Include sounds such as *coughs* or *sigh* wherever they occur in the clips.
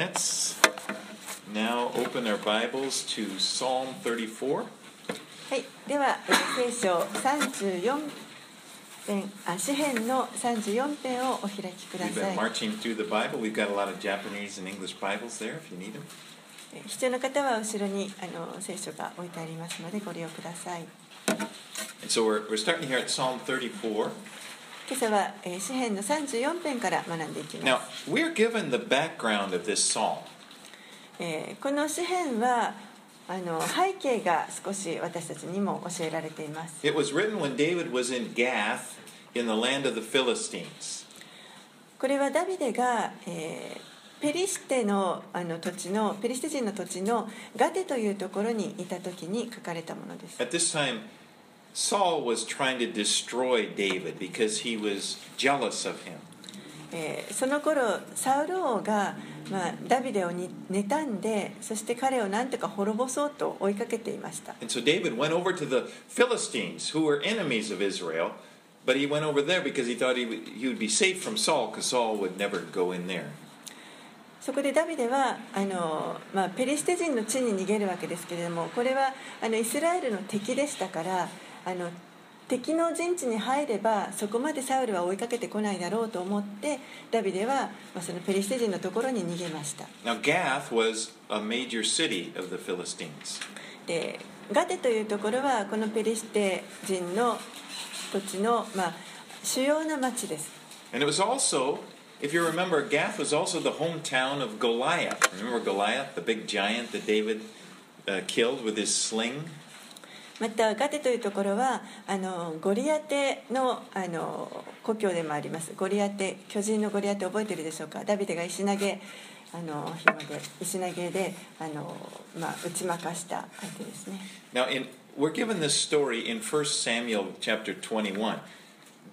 let's now open our Bibles to Psalm 34. *laughs* はい、では聖書34編あ詩編の34編をお開きくだ We've さ been い marching through the Bible. We've got a lot of Japanese and English Bibles there if you need them. え必要な方は後ろにあの聖書が置いてありますのでご利用ください And so we're, we're starting here at Psalm 34. 今朝はえー詩編の34編から学んでいき Now, ます we're given the background of this psalm. えーこの詩編はあの背景が少し私たちにも教えられています It was written when David was in Gath in the land of the Philistines. これはダビデが、えーペリシテのあの土地のペリシテ人の土地のガテというところにいた時に書かれたものです At this time, Saul was trying to destroy その頃サウル王が、まあ、ダビデをに妬んでそして彼をなんとか滅ぼそうと追いかけていました。そこでダビデはあの、まあ、ペリシテ人の地に逃げるわけですけれどもこれはあのイスラエルの敵でしたから。あの敵の陣地に入ればそこまでサウルは追いかけてこないだろうと思ってダビデは、まあ、そのペリシテ人のところに逃げました Now, Gath was a major city of the Philistines. でガテというところはこのペリシテ人の土地の、まあ、主要な町です And it was also, if you remember, Gath was also the hometown of Goliath. Remember Goliath, the big giant that David uh, killed with his sling? またガテというところはあのゴリアテのあの故郷でもありますゴリアテ巨人のゴリアテ覚えてるでしょうかダビデが石投げあの紐で石投げであの、まあ、打ち負かした相手ですね Now, in, we're given this story in 1 Samuel chapter 21.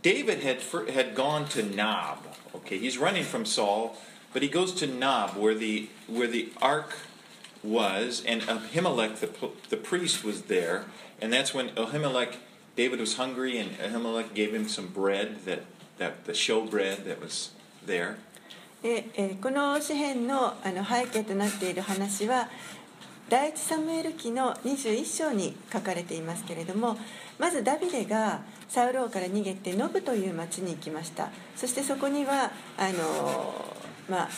David had, fir- had gone to Nob. Okay, he's running from Saul, but he goes to Nob, where the, where the ark was, and Ahimelech, the, the priest, was there. And that's when Ahimelech, David was hungry, and Ahimelech gave him some bread, that, that the show bread that was there. で、えーこの詩篇のあの背景となっている話は第一サムエル記の21章に書かれていますけれどもまずダビデがサウル王から逃げてノブという町に行きましたそしてそこにはあのまあ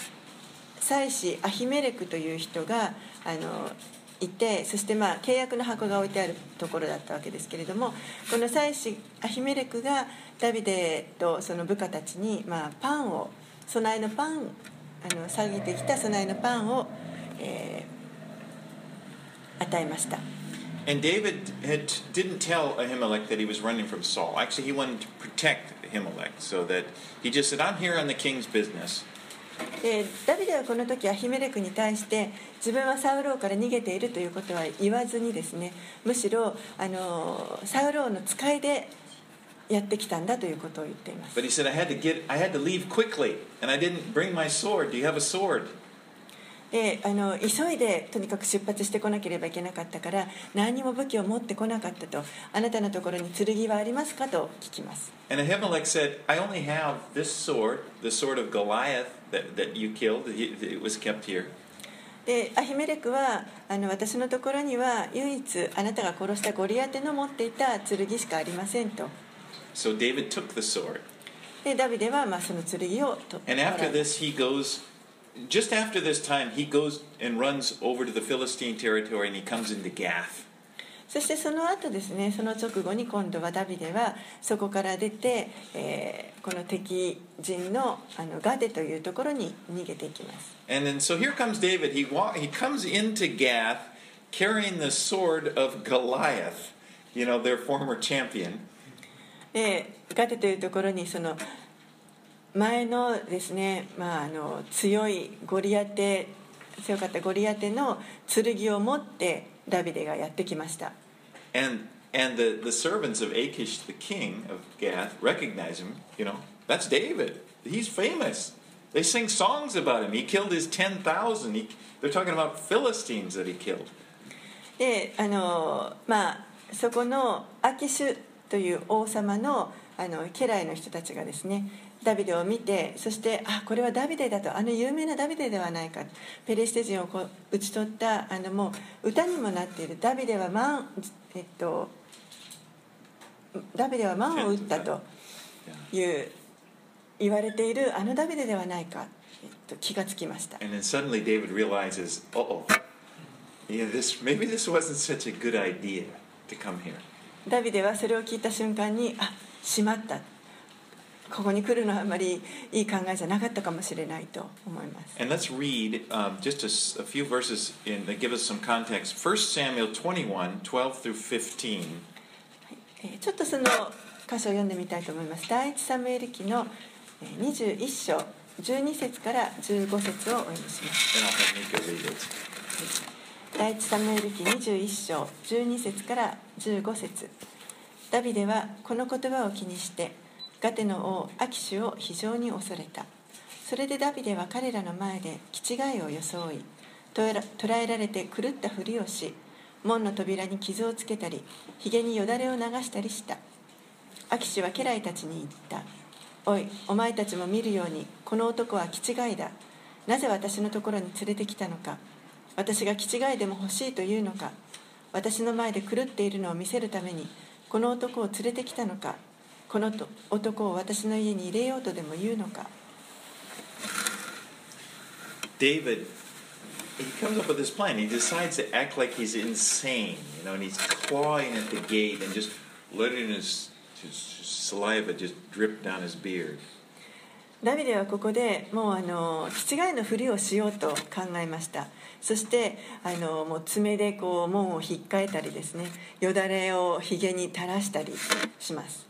祭司アヒメレクという人があのいてそしてまあ契約の箱が置いてあるところだったわけですけれどもこの祭司アヒメレクがダビデとその部下たちにまあパンを備えのパンあの下げてきた備えのパンを、えー与えました And David had, didn't tell Ahimelech that he was running from Saul. Actually, he wanted to protect Ahimelech, so that he just said, I'm here on the king's business. でダビデはこの時アヒメレクに対して自分はサウル王から逃げているということは言わずにですねむしろあのサウル王の使いでやってきたんだということを言っています But he said, I had to get, I had to leave quickly, and I didn't bring my sword. Do you have a sword? であの急いでとにかく出発してこなければいけなかったから何も武器を持ってこなかったとあなたのところに剣はありますかと聞きます And Ahimelech said, I only have this sword, the sword of Goliath that, that you killed. He- It was kept here. でアヒメレクはあの私のところには唯一あなたが殺したゴリアテの持っていた剣しかありませんと So David took the sword. でダビデはまあその剣を取って And after う this, he goes, just after this time, he goes and runs over to the Philistine territory and he comes into Gath. そしてその後ですねその直後に今度はダビデはそこから出て、えーこの敵陣のあのガデというところに逃げていきます And then, so here comes David. He, wa- he comes into Gath carrying the sword of Goliath, you know, their former champion. でガテというところにその 前のですね、まあ、あの強いゴリアテ強かったゴリアテの剣を持ってダビデがやってきました And, and the, the servants of Achish, the king of Gath, recognize him. You know, that's David. He's famous. They sing songs about him. He killed his 10,000. He- They're talking about Philistines that he killed. であのまあそこのアキシュという王様のあの家来の人たちがですねダビデを見てそしてあこれはダビデだとあの有名なダビデではないかペレステ人をこう打ち取ったあのもう歌にもなっている。ダビデは万えっとダビデは万を打ったという言われているあのダビデではないか、えっと、気がつきました。And then suddenly David realizes, uh oh, yeah, this maybe this wasn't such a good idea to come here. ダビデはそれを聞いた瞬間にあしまったここに来るのはあまりいい考えじゃなかったかもしれないと思います And let's read um, just a, a few verses in, that give us some context. 1 Samuel 21, 12 through 15. えーちょっとその箇所を読んでみたいと思います第一サムエル記のえー21章12節から15節をお読みします.第一サムエル記21章12節から15節ダビデはこの言葉を気にしてガテの王アキシュを非常に恐れた。それでダビデは彼らの前で気違いを装い捕らえられて狂ったふりをし門の扉に傷をつけたりひげによだれを流したりした。アキシュは家来たちに言った「おいお前たちも見るようにこの男は気違いだ。なぜ私のところに連れてきたのか。私が気違いでも欲しいというのか。私の前で狂っているのを見せるためにこの男を連れてきたのか。この男を私の家に入れようとでも言うのか？ダビデはここでもうあの父がいのふりをしようと考えました。そしてあのもう爪でこう門を引っかえたりですねよだれをひげに垂らしたりします。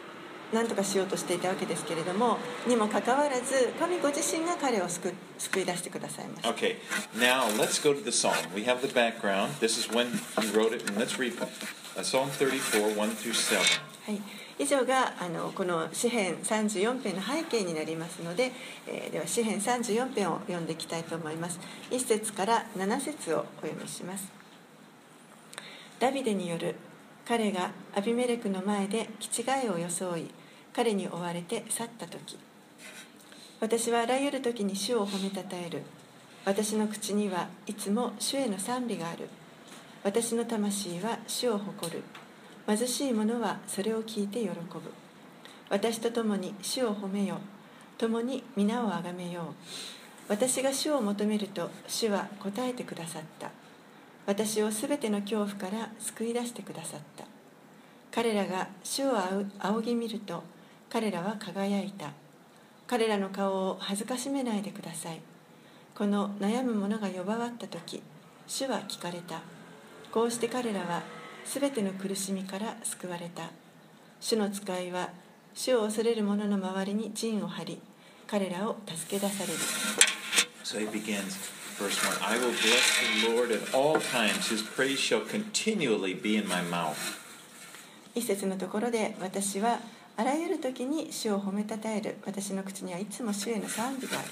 何とかしようとしていたわけですけれどもにもかかわらず神ご自身が彼を救救い出してくださいました Okay, now let's go to the psalm. We have the background. This is when he wrote it, and let's read uh, Psalm 34, 1 through 7. はい、以上があのこの詩編34編の背景になりますので、えーでは詩編34編を読んでいきたいと思います1節から7節をお読みしますダビデによる彼がアビメレクの前で気違いを装い彼に追われて去った時私はあらゆる時に主を褒めたたえる。私の口にはいつも主への賛美がある。私の魂は主を誇る。貧しい者はそれを聞いて喜ぶ。私と共に主を褒めよ共に皆をあがめよう。私が主を求めると主は答えてくださった。私をすべての恐怖から救い出してくださった。彼らが主を仰仰ぎ見ると彼らは輝いた。彼らの顔を恥ずかしめないでください。この悩む者が呼ばわった時主は聞かれた。こうして彼らはすべての苦しみから救われた。主の使いは主を恐れる者の周りに陣を張り彼らを助け出される。So he begins, verse 1 I will bless the Lord at all times, his praise shall continually be in my mouth. 一節のところで私はあらゆる時に主を褒めたえる私の口にはいつも主への賛美がある。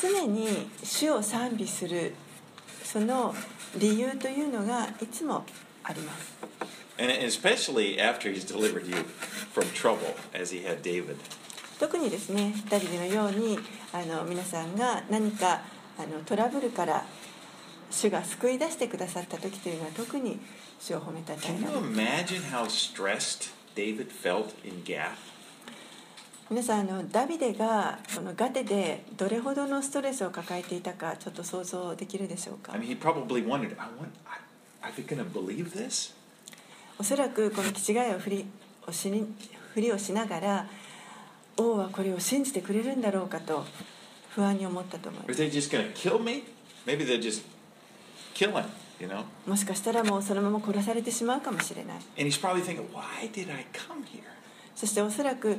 常に主を賛美するその理由というのがいつもあります。特にで especially after he's delivered、主が救い出してくださった時というのは特に主を褒めたたえます。皆さんあの、ダビデがこのガテでどれほどのストレスを抱えていたかちょっと想像できるでしょうか？I おそらくこの気違いを振,振りをしながら王はこれを信じてくれるんだろうかと不安に思ったと思います。kill him, you know? もしかしたらもうそのまま殺されてしまうかもしれない And he's probably thinking, why did I come here? そしておそらく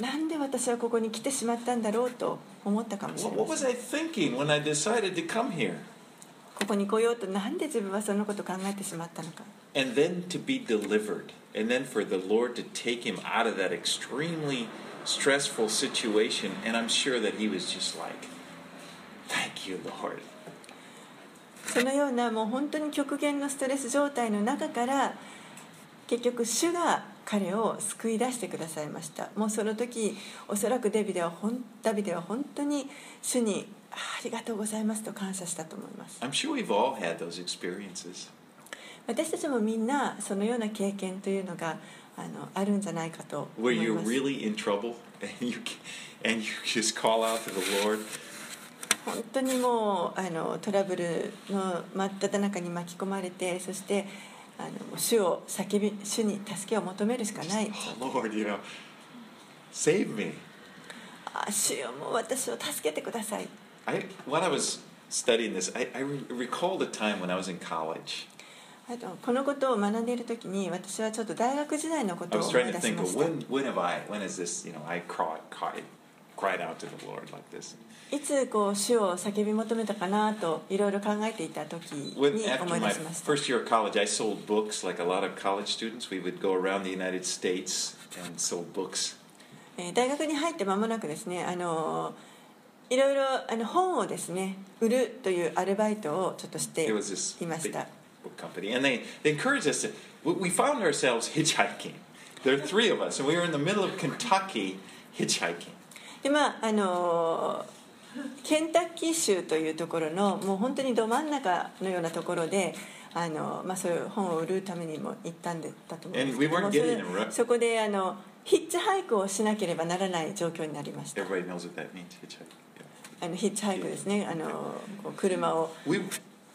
なんで私はここに来てしまったんだろうと思ったかもしれ What, ま what せ was ん I thinking when I decided to come here? ここに来ようとなんで自分はそのことを考えてしまったのか And then to be delivered. And then for the Lord to take him out of that extremely stressful situation. And I'm sure that he was just like, Thank you, Lord. そのようなもう本当に極限のストレス状態の中から結局主が彼を救い出してくださいましたもうその時おそらくデビデはほんダビデは本当に主にあありがとうございますと感謝したと思います I'm sure we've all had those experiences. 私たちもみんなそのような経験というのがあのあるんじゃないかと思 Where い you're ます really in trouble? *laughs* And you, and you just call out to the Lord? 本当にもうあのトラブルの真っ只中に巻き込まれてそしてあの主を叫び主に助けを求めるしかない Oh, Lord, you know, save me. あ主よもう私を助けてください I, when I was studying this, I, I re- recalled a time when I was in college. あとこのことを学んでいる時に私はちょっと大学時代のこ I とを was 思い trying to think when, when have I, when is this, you know, I cried, cried, cried out to the Lord like this. いつこう主を叫び求めたかなといろいろ考えていた時 When, に after 思い my 出しました first year of college, I sold books like a lot of college students. We would go around the United States and sold books. えー大学に入って間もなくですねあのいろいろあの本をですね売るというアルバイトをちょっとして There was this いまし big た book company, and they, they encouraged us to. We we found ourselves hitchhiking. There are three of us, and we were in the middle of Kentucky hitchhiking. でまああのケンタッキー州というところのもう本当にど真ん中のようなところであの、まあ、そういう本を売るためにも行ったんだと思うんですけどそこであのヒッチハイクをしなければならない状況になりました.あのヒッチハイクですねあの車を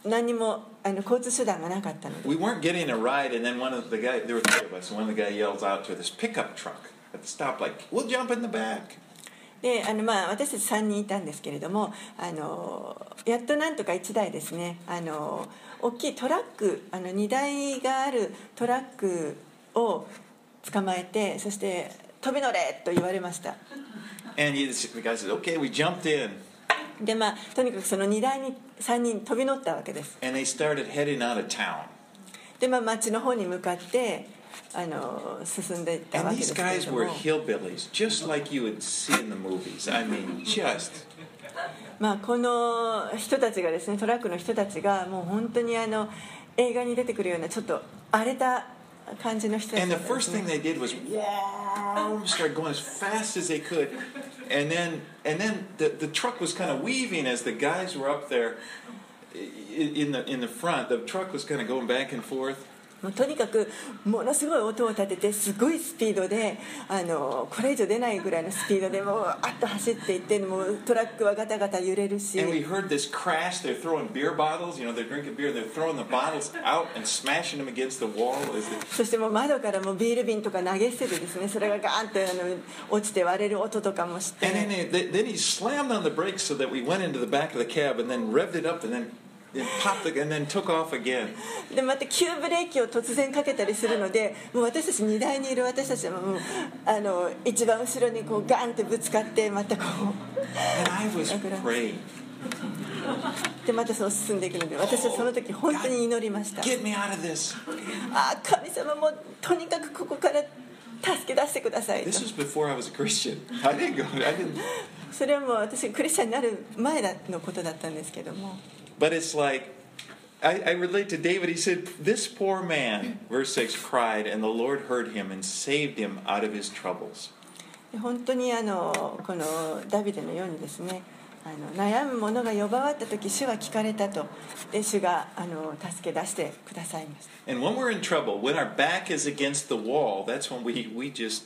何にもあの交通手段がなかったので we weren't getting a ride, and then one of the guy there were three of us, and one of the guy yells out to this pickup truck at the stop, like, "We'll jump in the back." であのまあ私たち3人いたんですけれどもあのやっとなんとか1台ですねあの大きいトラックあの荷台があるトラックを捕まえてそして飛び乗れと言われました And he, the guy said, "Okay." We jumped in, でまあとにかくその荷台に3人飛び乗ったわけです and they started heading out of town. でまあ町の方に向かってあの進んでいったわ And けで these すけれ guys ども were hillbillies, just like you would see in the movies. I mean, just *laughs* まあ、この人たちがですねトラックの人たちがもう本当にあの映画に出てくるようなちょっと荒れた感じの人たち And だ the ったんで first す thing ね they did was wow, start going as fast as they could, and then and then the, the truck was kind of weaving as the guys were up there i- in the in the front. The truck was kind of going back and forth, もうとにかくものすごい音を立ててすごいスピードであのこれ以上出ないぐらいのスピードでもうあっと走っていってもうトラックはガタガタ揺れるし and we heard this crash. They're throwing beer bottles. You know, they're drinking beer. They're throwing the bottles out and smashing them against the wall. そしてもう窓からもうビール瓶とか投げ捨ててですねそれがガーンとあの落ちて割れる音とかもして and then he slammed on the brakes so that we went into the back of the cab and then revved it up and then でまた急ブレーキを突然かけたりするのでもう私たち荷台にいる私たちはもうあの一番後ろにこうガンってぶつかってまたこ.うでまたそう進んでいくので私はその時本当に祈りました.ああ神様もうとにかくここから助け出してくださいと This was before I was a Christian. I didn't go. I didn't. それはもう私クリスチャンになる前のことだったんですけども But it's like I, I relate to David. He said, "This poor man, verse six, cried, and the Lord heard him and saved him out of his troubles." で本当にあのこのダビデのようにですねあの悩む者が呼ばわった時主は聞かれたとで主があの助け出してくださいました And when we're in trouble, when our back is against the wall, that's when we we just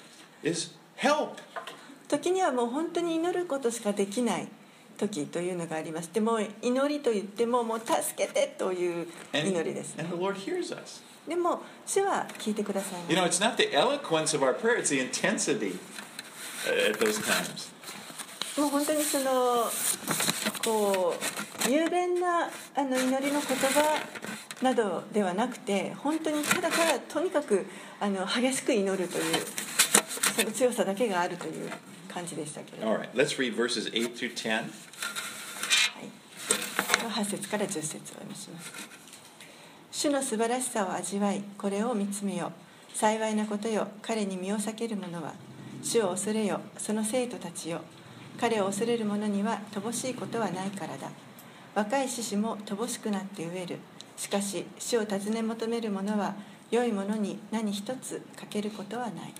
is help. 時にはもう本当に祈ることしかできない時というのがありますでも祈りと言ってももう助けてという And, 祈りですね and the Lord hears us. でも主は聞いてくださいま You す know, it's not the eloquence of our prayer, it's the intensity uh, at those times. もう本当にそのこう雄弁なあの祈りの言葉などではなくて本当にただただとにかくあの激しく祈るというその強さだけがあるという感じでしたけれど。も All right, let's read verses 8 through 10. はい、8節から10節をお読みします。主の素晴らしさを味わいこれを見つめよ。幸いなことよ。彼に身を避ける者は主を恐れよ。その生徒たちよ。彼を恐れる者には乏しいことはないからだ。若い獅子も乏しくなって飢える。しかし主を尋ね求める者は良いものに何一つ欠けることはない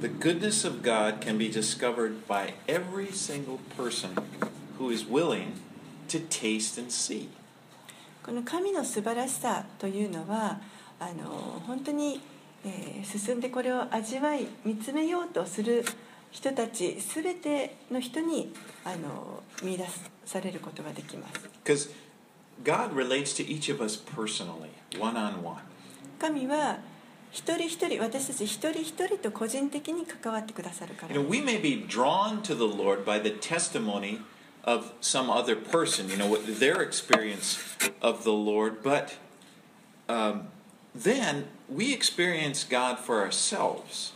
The goodness of God can be discovered by every single person who is willing to taste and see. この神の素晴らしさというのはあの本当に、えー進んでこれを味わい見つめようとする人たち全ての人にあの見出されることができます Because God relates to each of us personally, one on one. 神は 一人一人私たち一人一人と個人的に関わってくださるから You know, we may be drawn to the Lord by the testimony of some other person, you know, what their experience of the Lord, but um, then we experience God for ourselves.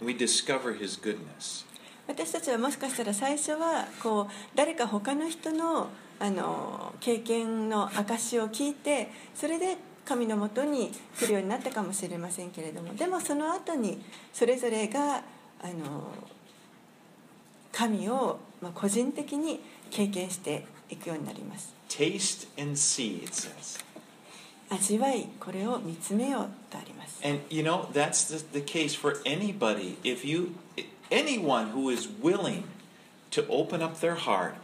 We discover His goodness. 私たちはもしかしたら最初はこう誰か他の人のあの経験の証を聞いてそれで神のもとに来るようになったかもしれませんけれどもでもその後にそれぞれがあの神をまあ個人的に経験していくようになります Taste and see, it says. 味わいこれを見つめようとあります And you know, that's the, the case for anybody. If you, anyone who is willing to open up their heart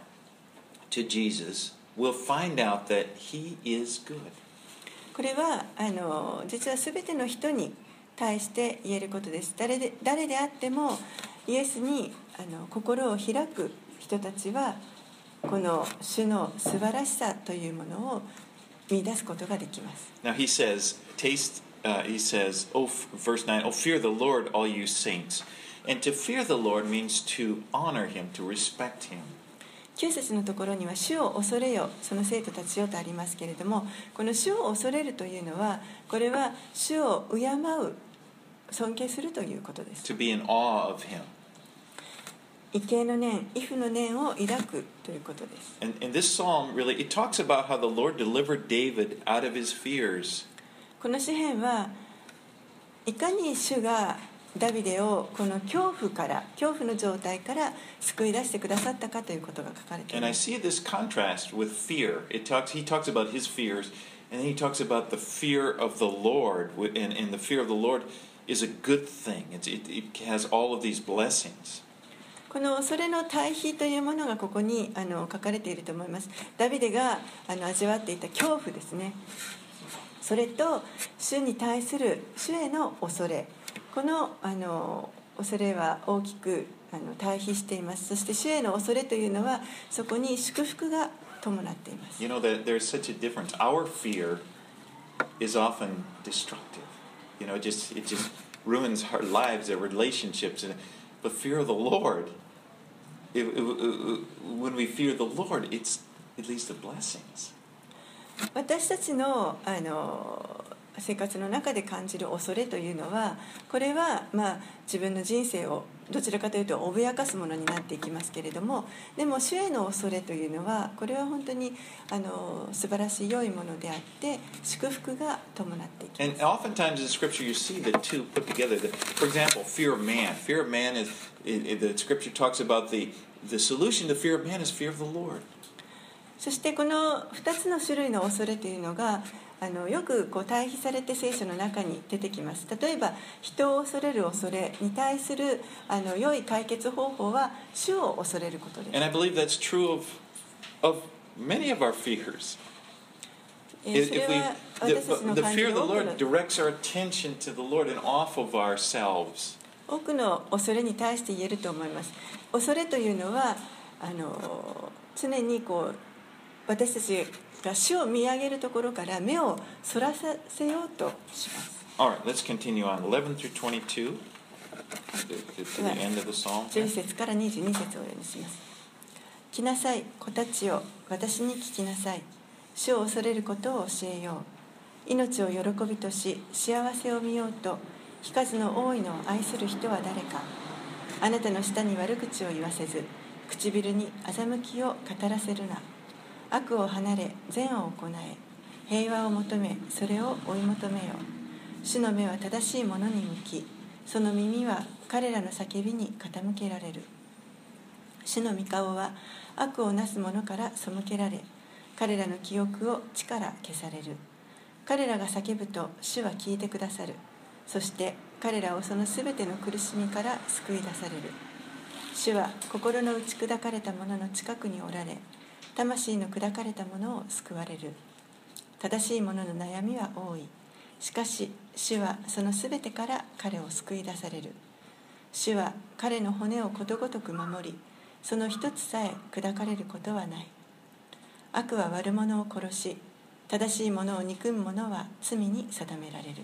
to Jesus will find out that He is good. これはあの実は全ての人に対して言えることです誰で誰であってもイエスにあの心を開く人たちはこの主の素晴らしさというものを見出すことができます Now he says, taste, uh, he says, oh, f- verse 9, oh, fear the Lord, all you saints. And to fear the Lord means to honor Him, to respect Him. 9節のところには「主を恐れよその生徒たちよ」とありますけれどもこの「主を恐れる」というのはこれは主を敬う尊敬するということです to be in awe of him. 畏敬の念畏怖の念を抱くということです And, and this psalm really it talks about how the Lord delivered David out of his fears. この詩篇はいかに主がダビデをこの恐怖から恐怖の状態から救い出してくださったかということが書かれてい And I ます see this contrast with fear. It talks he talks about his fears and then he talks about the fear of the Lord and, and the fear of the Lord is a good thing. It's, it, it has all of these blessings. この恐れの対比というものがここにあの書かれていると思いますダビデがあの味わっていた恐怖ですねそれと主に対する主への恐れこのあの恐れは大きくあの対比していますそして主への恐れというのはそこに祝福が伴っています You know that there's such a difference. Our fear is often destructive. You know, it just it just ruins our lives, our relationships. And but fear of the Lord, it, it- it- when we fear the Lord, it's it leads to blessings. 私たちのあの生活の中で感じる恐れというのはこれはまあ自分の人生をどちらかというと脅かすものになっていきますけれどもでも主への恐れというのはこれは本当にあの素晴らしい良いものであって祝福が伴っていきます。そしてこの2つの種類の恐れというのがあのよくこう対比されて聖書の中に出てきます例えば人を恐れる恐れに対するあの良い解決方法は主を恐れることです And I believe that's true of of many of our fears. えー If, それ if we, は the, 私たちの the fear る of the Lord の directs our attention to the Lord and off of ourselves. 多くの恐れに対して言えると思います恐れというのはあの常にこう私たちが主を見上げるところから目をそらさせようとします。All right, let's continue on. 11 through 22, to, the end of the psalm. 11節から22節をお読みします。来なさい子たちよ私に聞きなさい。主を恐れることを教えよう。命を喜びとし幸せを見ようと日数の多いのを愛する人は誰か。あなたの舌に悪口を言わせず唇に欺きを語らせるな悪を離れ善を行え。平和を求めそれを追い求めよ主の目は正しいものに向きその耳は彼らの叫びに傾けられる。主の御顔は悪をなす者から背けられ彼らの記憶を地から消される。彼らが叫ぶと主は聞いてくださる。そして彼らをそのすべての苦しみから救い出される。主は心の打ち砕かれた者の近くにおられ魂の砕かれた者を救われる。正しい者のの悩みは多い。しかし主はそのすべてから彼を救い出される。主は彼の骨をことごとく守りその一つさえ砕かれることはない。悪は悪者を殺し正しい者を憎む者は罪に定められる。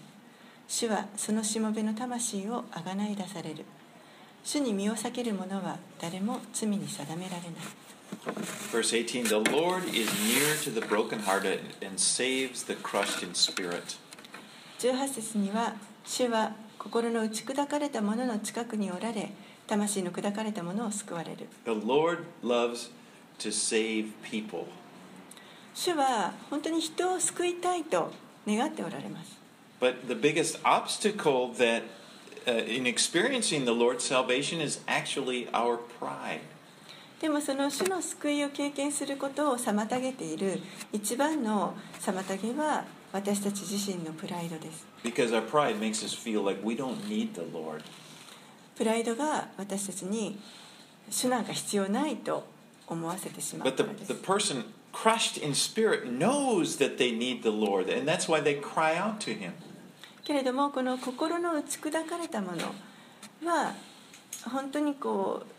主はそのしもべの魂をあがない出される。主に身を避ける者は誰も罪に定められない。Verse 18 The Lord is near to the brokenhearted and saves the crushed in spirit. 18節には主は心の打ち砕かれた者の近くにおられ魂の砕かれた者を救われる The Lord loves to save people. 主は本当に人を救いたいと願っておられます But the biggest obstacle that uh, in experiencing the Lord's salvation is actually our pride. でもその主の救いを経験することを妨げている一番の妨げは私たち自身のプライドです。プライドが私たちに主なんか必要ないと思わせてしまうで。けれども、この心の打ち砕かれたものは本当にこう。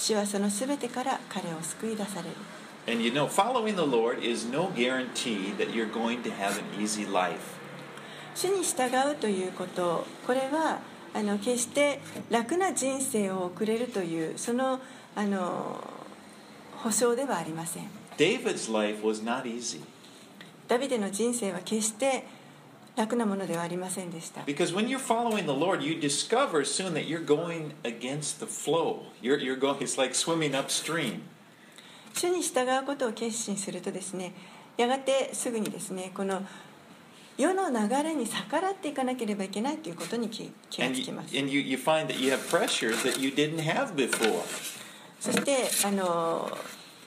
主はその全てから彼を救い出される And you know, following the Lord is no guarantee that you're going to have an easy life. 主に従うということこれはあの決して楽な人生を送れるというそのあの保証ではありません David's life was not easy ダビデの人生は決して楽なものではありませんでした because when you're following the Lord, you discover soon that you're going against the flow. You're, you're going, it's like swimming upstream. 主に従うことを決心するとですねやがてすぐにですねこの世の流れに逆らっていかなければいけないということに気気がつきます and you, you find that you have pressures that you didn't have before. そしてあの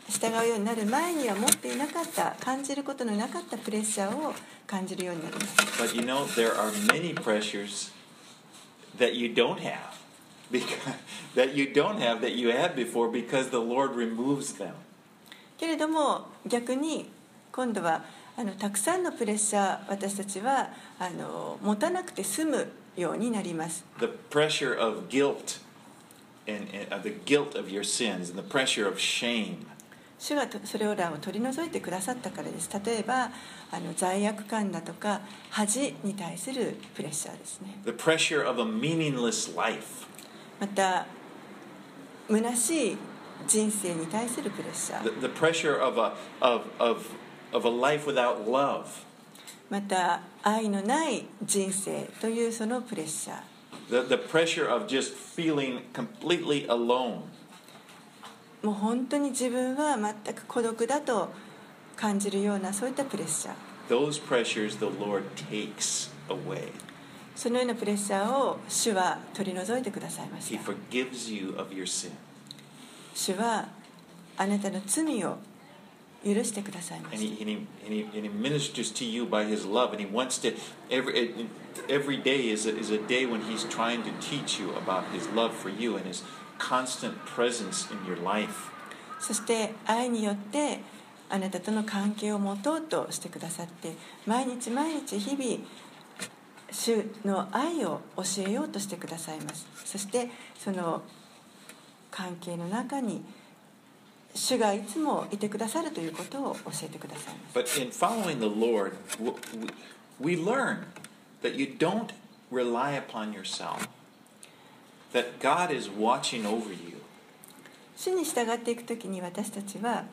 従うようになる前には持っていなかった感じることのなかったプレッシャーを感じるようになります But you know, there are many pressures that you don't have. Because, that you don't have that you had before because the Lord removes them. けれども逆に今度はあのたくさんのプレッシャー私たちはあの持たなくて済むようになります The pressure of guilt and, and the guilt of your sins and the pressure of shame. 主がとそれらを取り除いてくださったからです例えばあの罪悪感だとか恥に対するプレッシャーですね The pressure of a meaningless life. また虚しい人生に対するプレッシャー The, the pressure of a, of, of, of a life without love. また愛のない人生というそのプレッシャー The, the pressure of just feeling completely alone. もう本当に自分は全く孤独だと感じるようなそういったプレッシャー Those pressures the Lord takes away. そのようなプレッシャーを主は取り除いてくださいま He した forgives you of your sin. 主はあなたの罪を許してくださいま And し he, and, he, and, he, and he ministers to you by his love. And he wants to, every, every day is a, is a day when he's trying to teach you about his love for you and his constant presence in your life. たそして愛によってあなたとの関係を持とうとしてくださって毎日毎日日々主の愛を教えようとしてくださいます。そしてその関係の中に主がいつもいてくださるということを教えてくださいます。But in following the Lord, we learn that you don't rely upon yourself, that God is watching over you. 主に従っていく時に私たちは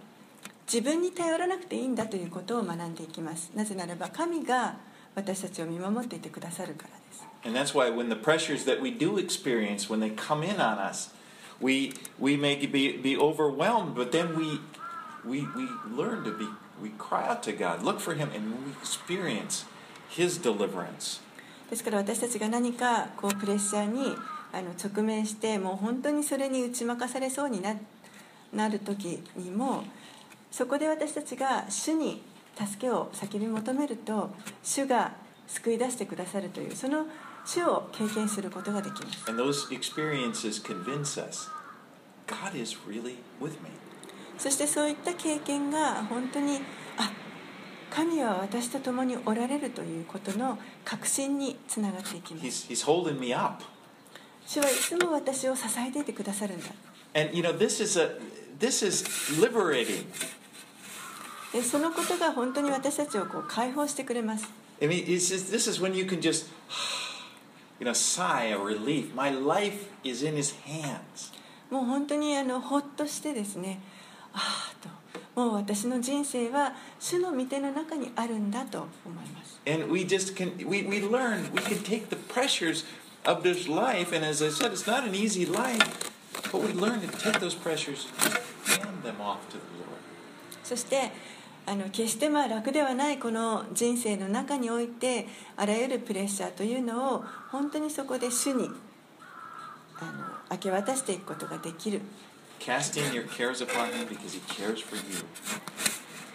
自分に頼らなくていいんだということを学んでいきますなぜならば神が私たちを見守っていてくださるからです And that's why when the pressures that we do experience, when they come in on us, we, we may be, be overwhelmed, but then we, we, we learn to be, we cry out to God, look for Him, and we experience His deliverance. ですから私たちが何かこうプレッシャーに あの直面してもう本当にそれに打ち負かされそうにななる時にもそこで私たちが主に助けを叫び求めると主が救い出してくださるというその主を経験することができます And those experiences convince us God is really with me. そしてそういった経験が本当にあ神は私と共におられるということの確信につながっていきます He's, he's holding me up. 主はいつも私を支えていてくださるんだ And you know, this is a this is liberating. でそのことが本当に私たちをこう解放してくれます I mean, it's just, this is when you can just, you know, sigh a relief. My life is in His hands. もう本当にあのほっとしてですねああともう私の人生は主の御手の中にあるんだと思います And we just can, we, we learn, we can take the pressures of this life. And as I said, it's not an easy life, but we learn to take those pressures, hand them off to the Lord. そしてあの決してまあ楽ではないこの人生の中においてあらゆるプレッシャーというのを本当にそこで主にあの明け渡していくことができる Casting your cares upon Him because He cares for you.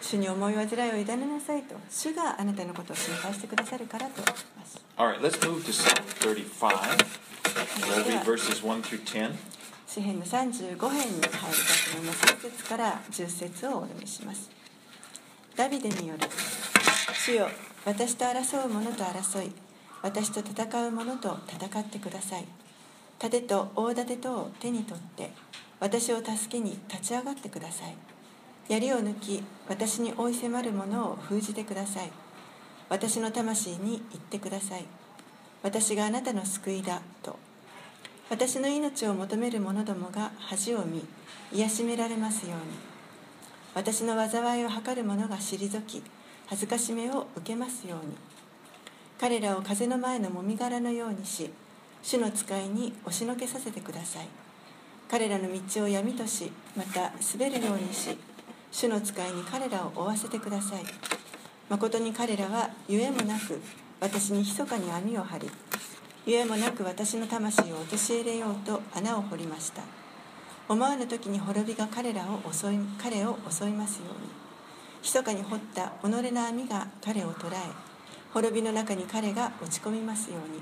主に思い煩いを委ねなさいと。主があなたのことを心配してくださるからと言います。All right, let's move to Psalm 35. We'll read verses 1 through 10. 詩編の35編に入りたいと思います1節から10節をお読みします。ダビデによる主よ私と争う者と争い私と戦う者と戦ってください。盾と大盾とを手に取って私を助けに立ち上がってください槍を抜き私に追い迫る者を封じてください。私の魂に言ってください。私があなたの救いだと。私の命を求める者どもが恥を見癒しめられますように。私の災いを図る者が退き恥ずかしめを受けますように。彼らを風の前のもみ殻のようにし主の使いに押しのけさせてください。彼らの道を闇としまた滑るようにし主の使いに彼らを追わせてください。誠に彼らはゆえもなく私に密かに網を張りゆえもなく私の魂を陥れようと穴を掘りました。思わぬ時に滅びが彼らを襲い彼を襲いますように。密かに掘った己の網が彼を捕らえ滅びの中に彼が落ち込みますように。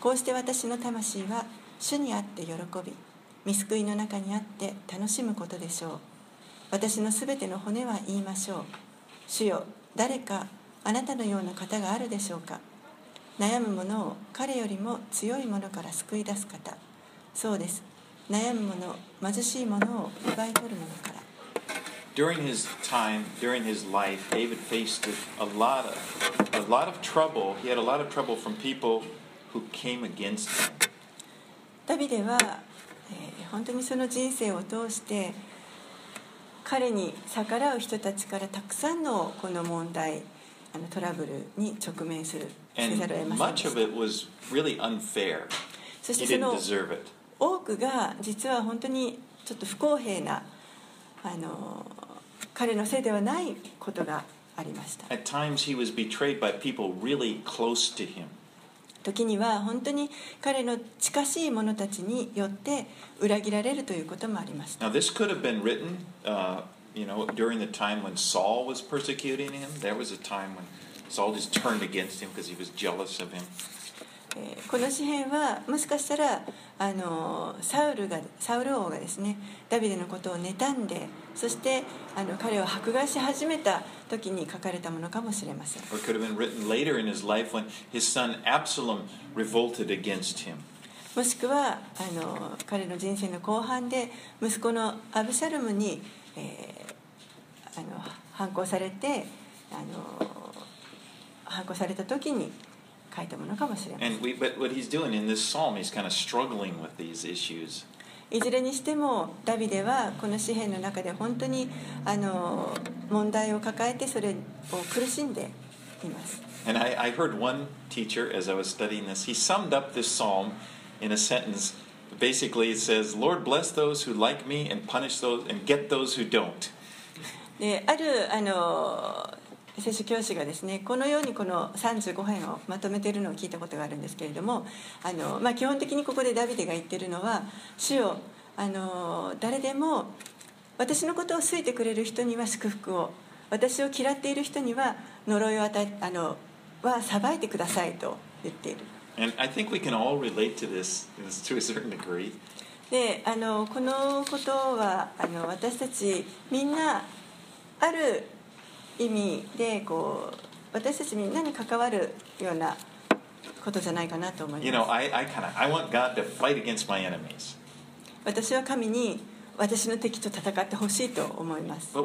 こうして私の魂は主にあって喜び見救いの中にあって楽しむことでしょう。私のすべての骨は言いましょう主よ誰かあなたのような方があるでしょうか悩む者を彼よりも強い者から救い出す方そうです悩む者貧しい者を奪い取る者から During his time, during his life, David faced a lot of a lot of trouble. He had a lot of trouble from people who came against him. ダビデは、えー本当にその人生を通して彼に逆らう人たちからたくさんのこの問題あのトラブルに直面するせざるを得ません。そしてその多くが実は本当にちょっと不公平なあの彼のせいではないことがありました。時には本当に彼の近しい者たちによって裏切られるということもありました Now, this could have been written, uh, you know, during the time when Saul was persecuting him. There was a time when Saul just turned against him because he was jealous of him. えーこの詩篇はもしかしたらあのサウルがサウル王がですねダビデのことを妬んでそしてあの彼を迫害し始めた時に書かれたものかもしれません Or it could have been written later in his life when his son Absalom revolted against him. もしくはあの彼の人生の後半で息子のアブシャルムに、えーあの反抗されてあの反抗された時に書いたものかもしれません And we, but what he's doing in this psalm, he's kind of struggling with these issues. いずれにしてもダビデはこの詩篇の中で本当にあの問題を抱えてそれを苦しんでいます And I, I heard one teacher, as I was studying this, he summed up this psalm in a sentence. Basically, it says, Lord, bless those who like me and punish those and get those who don't. *laughs* であるあの 聖書教師がですねこのようにこの35編をまとめているのを聞いたことがあるんですけれどもあの、まあ、基本的にここでダビデが言ってるのは「主よあの誰でも私のことを好いてくれる人には祝福を私を嫌っている人には呪いを与えあのは裁いてください」と言っている。And I think we can all relate to this to a certain degree. であのこのことはあの私たちみんなある意味でこう私たちみんなに関わるようなことじゃないかなと思います。私は神に私の敵と戦ってほしいと思います。で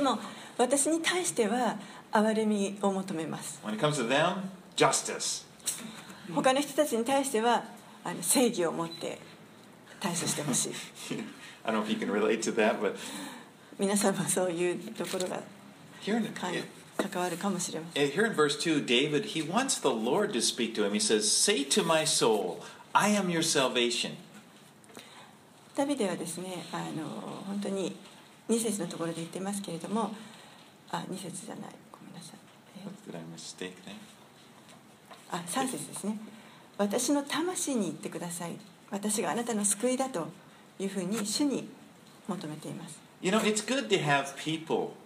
も私に対しては憐れみを求めます。他の人たちに対してはあの正義を持って対処してほしい。*laughs* I don't know if you can relate to that, but 皆さんもそういうところが関関わるかもしれません。Here in verse 2, David, he wants the Lord to speak to him. He says, Say to my soul, I am your salvation. ダビデはですねあの本当に2節のところで言ってますけれどもあ2節じゃない。ごめんなさい。え Did I mistake that? あ3節ですね。私の魂に言ってください。私があなたの救いだというふうに主に求めています You know, it's good to have people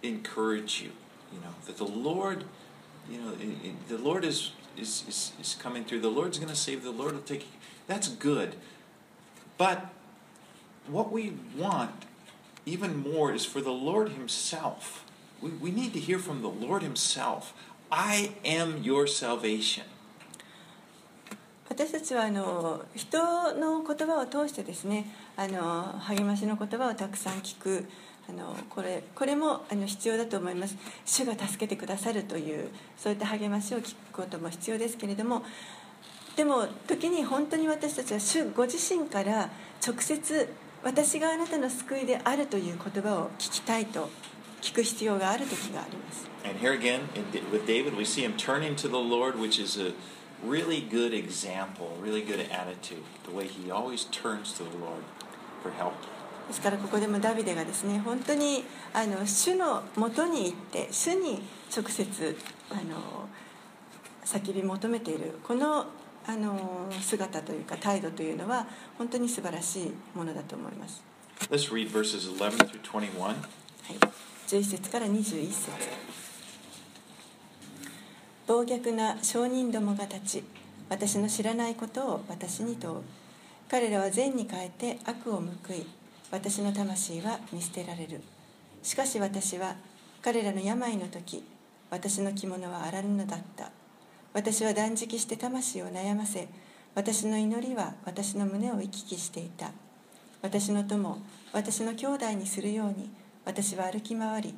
encourage you. You know that the Lord, you know, the Lord is is is, is coming through. The Lord's going to save. The Lord will take. You. That's good, but what we want even more is for the Lord Himself. We, we need to hear from the Lord Himself. I am your salvation. 私たちはあの人の言葉を通してですねあの励ましの言葉をたくさん聞くあのこれこれもあの必要だと思います。主が助けてくださるというそういった励ましを聞くことも必要ですけれどもでも時に本当に私たちは主ご自身から直接私があなたの救いであるという言葉を聞きたいと聞く必要がある時があります。And here again, with David, we see him turning to the Lord, which is a really good example, really good attitude. The way he always turns to the Lord for help. ですからここでもダビデがですね本当にあの主のもとに行って主に直接あの叫び求めているこのあの姿というか態度というのは本当に素晴らしいものだと思います、Let's read verses 11 through 21. はい、11節から21節暴虐な証人どもが立ち私の知らないことを私に問う。彼らは善に変えて悪を報い私の魂は見捨てられる。しかし私は彼らの病の時私の着物は荒布だった。私は断食して魂を悩ませ私の祈りは私の胸を行き来していた。私の友私の兄弟にするように私は歩き回り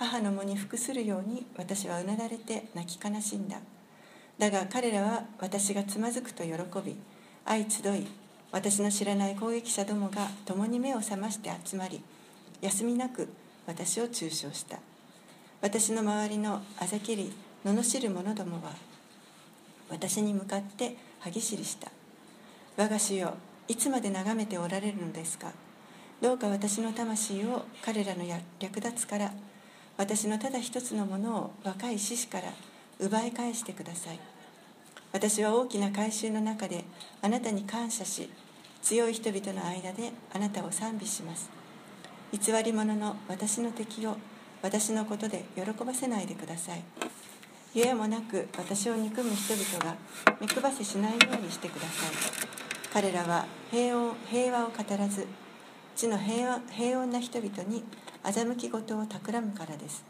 母の喪に服するように私はうなだれて泣き悲しんだ。だが彼らは私がつまずくと喜び相集い私の知らない攻撃者どもが共に目を覚まして集まり休みなく私を中傷した。私の周りのあざけり罵る者どもは私に向かって歯ぎしりした。我が主よいつまで眺めておられるのですか？どうか私の魂を彼らの略奪から私のただ一つのものを若い獅子から奪い返してください。私は大きな改宗の中であなたに感謝し強い人々の間であなたを賛美します。偽り者の私の敵を私のことで喜ばせないでください。ゆえもなく私を憎む人々が目配せしないようにしてください。彼らは平穏平和を語らず地の平和平穏な人々に欺き事を企むからです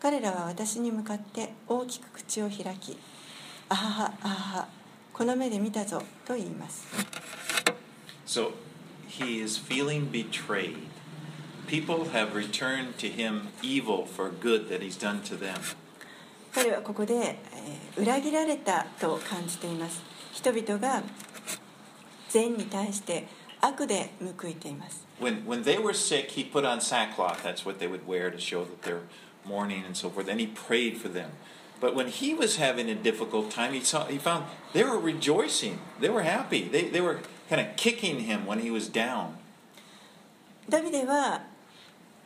彼らは私に向かって大きく口を開きあははあははこの目で見たぞと言います So he is feeling betrayed. People have returned to him evil for good that he's done to them. 彼はここで、えー裏切られたと感じています人々が善に対して悪で報いています When, when they were sick, he put on sackcloth. That's what they would wear to show that they're mourning and so forth. And he prayed for them. But when he was having a difficult time, he, saw, he found they were rejoicing. They were happy. They, they were kind of kicking him when he was down. ダビデは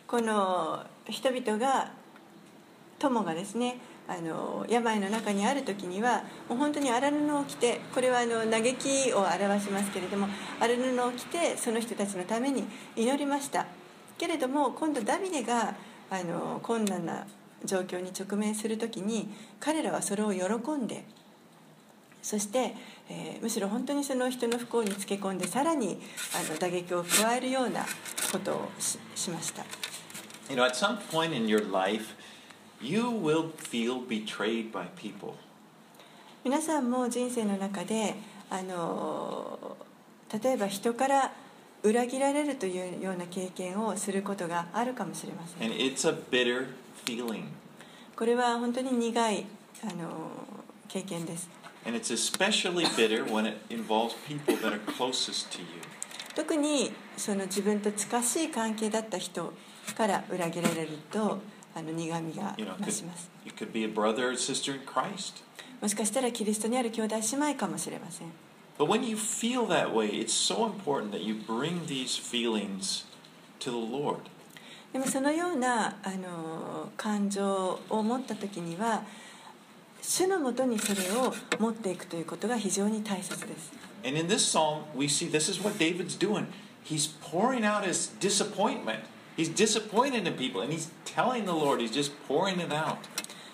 この人々が友がですねあの病の中にある時にはもう本当に荒布を着てこれはあの嘆きを表しますけれども荒布を着てその人たちのために祈りました。けれども今度ダビデがあの困難な状況に直面する時に彼らはそれを喜んでそして、えーむしろ本当にその人の不幸につけ込んでさらにあの打撃を加えるようなことをししました。You know, at some point in your life, You will feel betrayed by people. 皆さんも人生の中であの例えば人から裏切られるというような経験をすることがあるかもしれません。これは本当に苦いあの経験です。特にその自分と近しい関係だった人から裏切られると。あの苦みが You 増します it could be a brother or sister in Christ. もしかしたらキリストにある兄弟姉妹かもしれません But when you feel that way, it's so important that you bring these feelings to the Lord. でもそのようなあの感情を持った時には主のもとにそれを持っていくということが非常に大切です And in this psalm, we see this is what David's doing. He's pouring out his disappointment. He's disappointed in people, and he's telling the Lord, he's just pouring it out.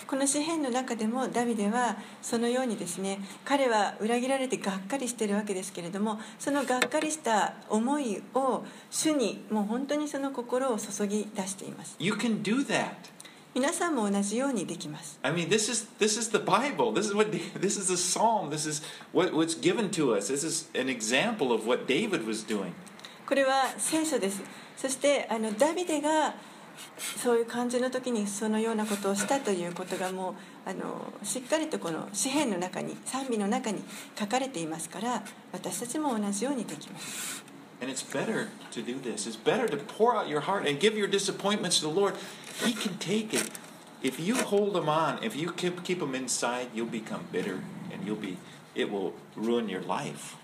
この詩篇の中でもダビデはそのようにですね彼は裏切られてがっかりしているわけですけれどもそのがっかりした思いを主にもう本当にその心を注ぎ出しています You can do that. 皆さんも同じようにできます I mean, this is this is the Bible. This is what this is the Psalm. This is what, what's given to us. This is an example of what David was doing. これは聖書ですそしてあのダビデがそういう感じの時にそのようなことをしたということがもうあのしっかりとこの詩篇の中に賛美の中に書かれていますから私たちも同じようにできます And it's better to do this. It's better to pour out your heart and give your disappointments to the Lord. He can take it. If you hold them on, if you keep, keep them inside, you'll become bitter and you'll be it will ruin your life.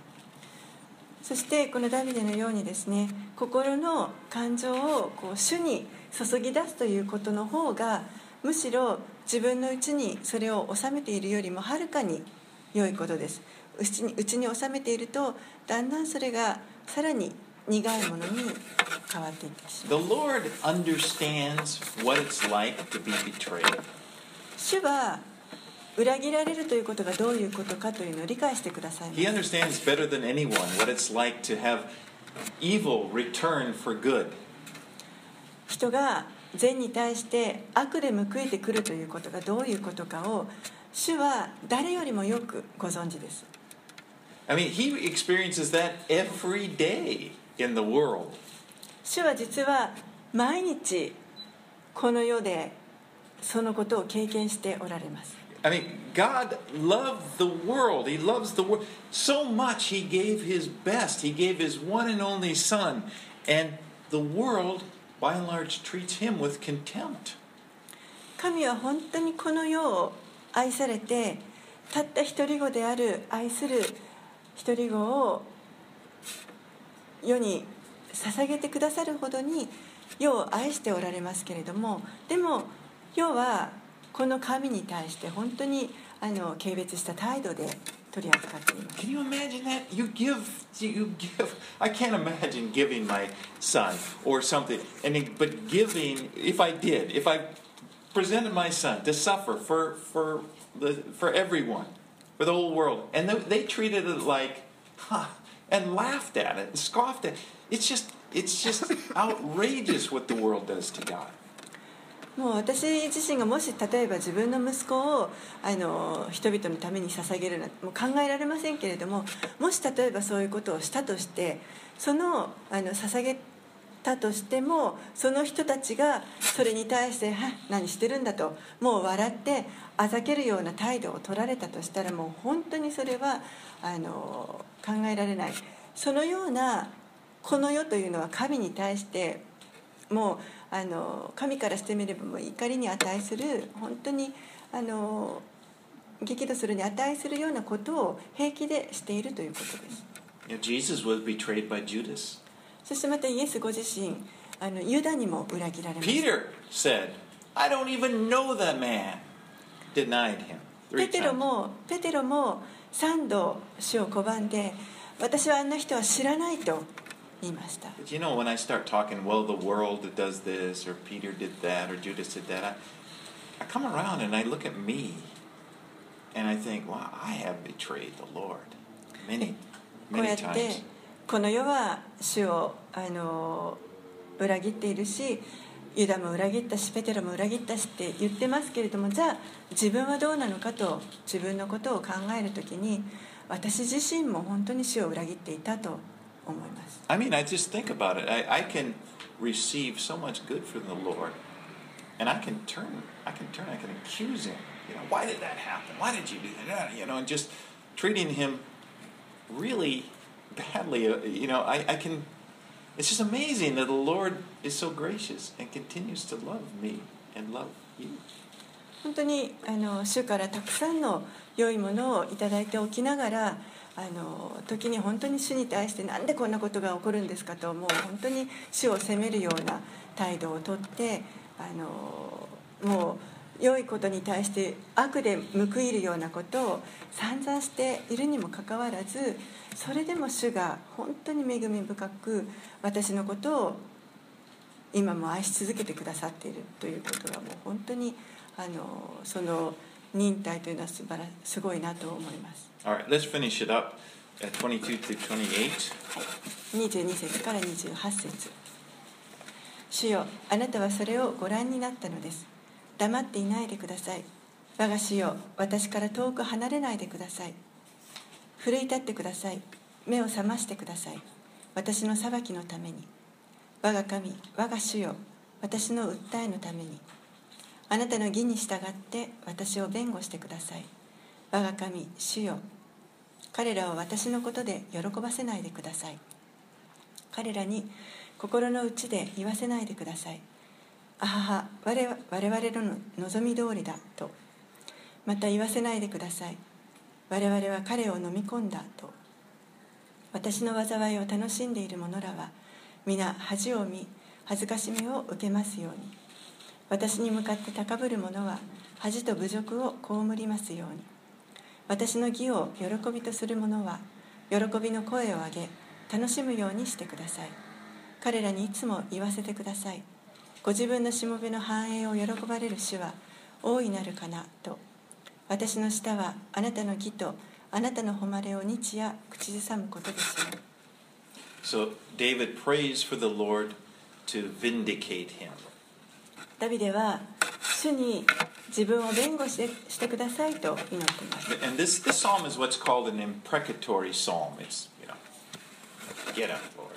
そしてこのダビデのようにですね心の感情をこう主に注ぎ出すということの方がむしろ自分のうちにそれを収めているよりもはるかに良いことですうちにうちに収めているとだんだんそれがさらに苦いものに変わっていってしまう The Lord understands what it's like to be betrayed. 主は裏切られるということがどういうことかというのを理解してください He understands better than anyone what it's like to have evil return for good. 人が善に対して悪で報いてくるということがどういうことかを主は誰よりもよくご存知です I mean, he experiences that every day in the world. 主は実は毎日この世でそのことを経験しておられます I mean, God loved the world. He loves the world so much, He gave His best. He gave His one and only Son. And the world, by and large, treats Him with contempt. 神は本当にこの世を愛されてたった一人子である愛する一人子を世に捧げてくださるほどに世を愛しておられますけれどもでも世はこの神に対して本当にあの軽蔑した態度で取り扱っています Can you imagine that? You give, you give. *laughs* I can't imagine giving my son or something. And it- but giving, if I did, if I presented my son to suffer for for the for everyone, for the whole world, and they, they treated it like, huh, and laughed at it, and scoffed at. it. It's just, it's just *laughs* outrageous what the world does to God. もう私自身がもし例えば自分の息子をあの人々のために捧げるなんてもう考えられませんけれどももし例えばそういうことをしたとしてそのあの捧げたとしてもその人たちがそれに対しては「何してるんだ」ともう笑ってあざけるような態度を取られたとしたらもう本当にそれはあの考えられない。そのようなこの世というのは神に対してもうあの神からしてみればもう怒りに値する本当にあの激怒するに値するようなことを平気でしているということです Jesus was betrayed by Judas. そしてまたイエスご自身あのユダにも裏切られました Peter said, "I don't even know that man." Denied him ペテロ.もペテロも3度主を拒んで私はあんな人は知らないと言いました But you know, when I start talking, well, the world does this, or Peter did that, or Judas did that, I, I come around and I look at me and I think, wow, I have betrayed the Lord many, こうや many って times. この世は主をあの裏切っているしユダも裏切ったしペテロも裏切ったしって言ってますけれどもじゃあ自分はどうなのかと自分のことを考えるときに私自身も本当に主を裏切っていたと 思います I mean, I just think about it. I, I can receive so much good from the Lord, and I can turn, I can turn, I can accuse him. You know, why did that happen? Why did you do that? You know, and just treating him really badly. Uh, You know, I, I can. It's just amazing that the Lord is so gracious and continues to love me and love you. 本当にあの主からたくさんの良いものをいただいておきながら あの時に本当に主に対してなんでこんなことが起こるんですかともう本当に主を責めるような態度をとってあのもう良いことに対して悪で報いるようなことを散々しているにもかかわらずそれでも主が本当に恵み深く私のことを今も愛し続けてくださっているということはもう本当にあのその忍耐というのは素晴らすごいなと思います。All right, let's finish it up at 22 through 28. 22節から28節主よあなたはそれをご覧になったのです。黙っていないでください。我が主よ私から遠く離れないでください。奮い立ってください。目を覚ましてください。私の裁きのために。我が神我が主よ私の訴えのためにあなたの義に従って私を弁護してください。我が神主よ。彼らを私のことで喜ばせないでください。彼らに心の内で言わせないでください。あはは我々の望み通りだと。また言わせないでください。我々は彼を飲み込んだと。私の災いを楽しんでいる者らは皆恥を見恥ずかしみを受けますように。私に向かって高ぶる者は恥と侮辱を被りますように。私の義を喜びとする者は喜びの声を上げ楽しむようにしてください。彼らにいつも言わせてください。ご自分のしもべの繁栄を喜ばれる主は大いなるかなと。私の舌はあなたの義とあなたの誉れを日夜口ずさむことでしょう So David prays for the Lord to vindicate him. ダビデは主に自分を弁護してしてくださいと祈っています And this, this psalm is what's called an imprecatory psalm. It's, you know, get up, Lord.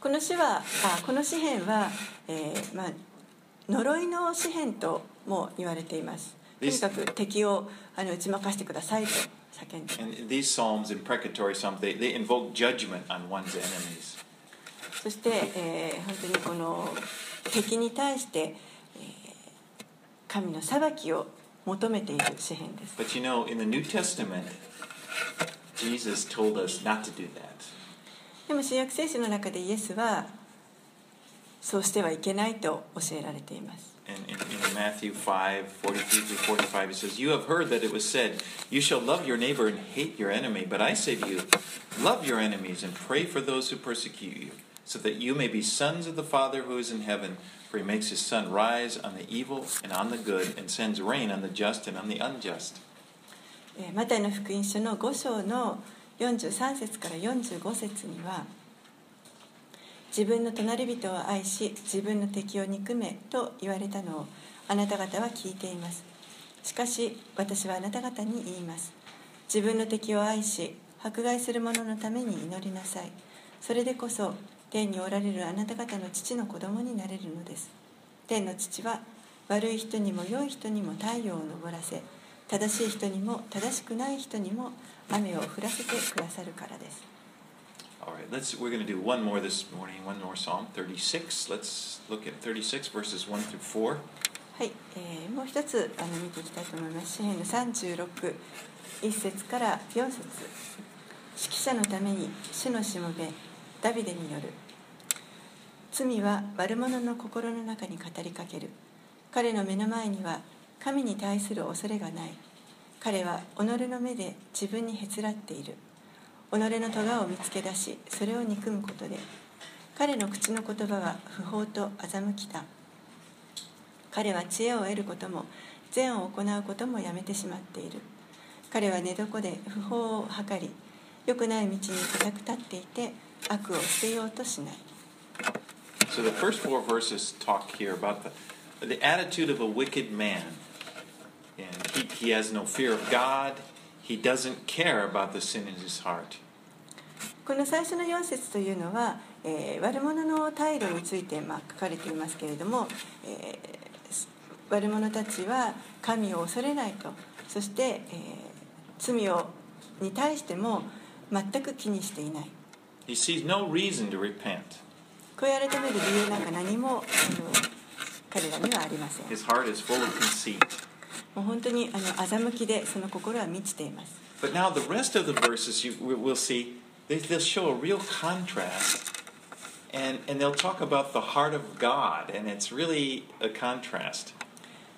この詩はあこの詩篇は、えーまあ、呪いの詩篇とも言われていますとにかく敵をあの打ち負かしてくださいと叫んで And these psalms, imprecatory psalms, they, they invoke judgment on one's enemies. そして、えー本当にこの敵に対して、えー神の裁きを求めている詩篇です But you know, in the New Testament, Jesus told us not to do that. でも新約聖書の中でイエスはそうしてはいけないと教えられています And in, in Matthew 5, 43 through 45, it says, You have heard that it was said, You shall love your neighbor and hate your enemy. But I say to you, love your enemies and pray for those who persecute you, so that you may be sons of the Father who is in heaven. For he makes his sun rise on the evil and on the good, and sends rain on the just and on the unjust. えマタイの福音書の5章の43節から45節には自分の隣人を愛し自分の敵を憎めと言われたのをあなた方は聞いていますしかし私はあなた方に言います自分の敵を愛し迫害する者のために祈りなさいそれでこそ天におられるあなた方の父の子供になれるのです天の父は悪い人にも良い人にも太陽を昇らせ正しい人にも正しくない人にも雨を降らせてくださるからです All right, let's, we're going to do one more this morning, one more Psalm, 36. Let's look at 36, verses 1 through 4. はい、えーもう一つあの見ていきたいと思います。詩篇の36、1節から4節指揮者のために主のしもべ、ダビデによる。罪は悪者の心の中に語りかける。彼の目の前には神に対する恐れがない。彼は己の目で自分にへつらっている。己の咎を見つけ出し、それを憎むことで、彼の口の言葉は不法と欺きた。彼は知恵を得ることも善を行うこともやめてしまっている彼は寝床で不法を図り良くない道に固く立っていて悪を捨てようとしない So the first four verses talk here about the, the attitude of a wicked man. And he, he has no fear of God. He doesn't care about the sin in his heart. この最初の4節というのは、えー悪者の態度について、まあ、書かれていますけれども、えー悪者たちは神を恐れないとそして、えー罪をに対しても全く気にしていない He sees no reason to repent. 悔い改める理由なんか何もあの彼らにはありません His heart is full of conceit. もう本当にあの欺きでその心は満ちています But now the rest of the verses you, we'll see, they, they'll show a real contrast. And, and they'll talk about the heart of God. And it's really a contrast.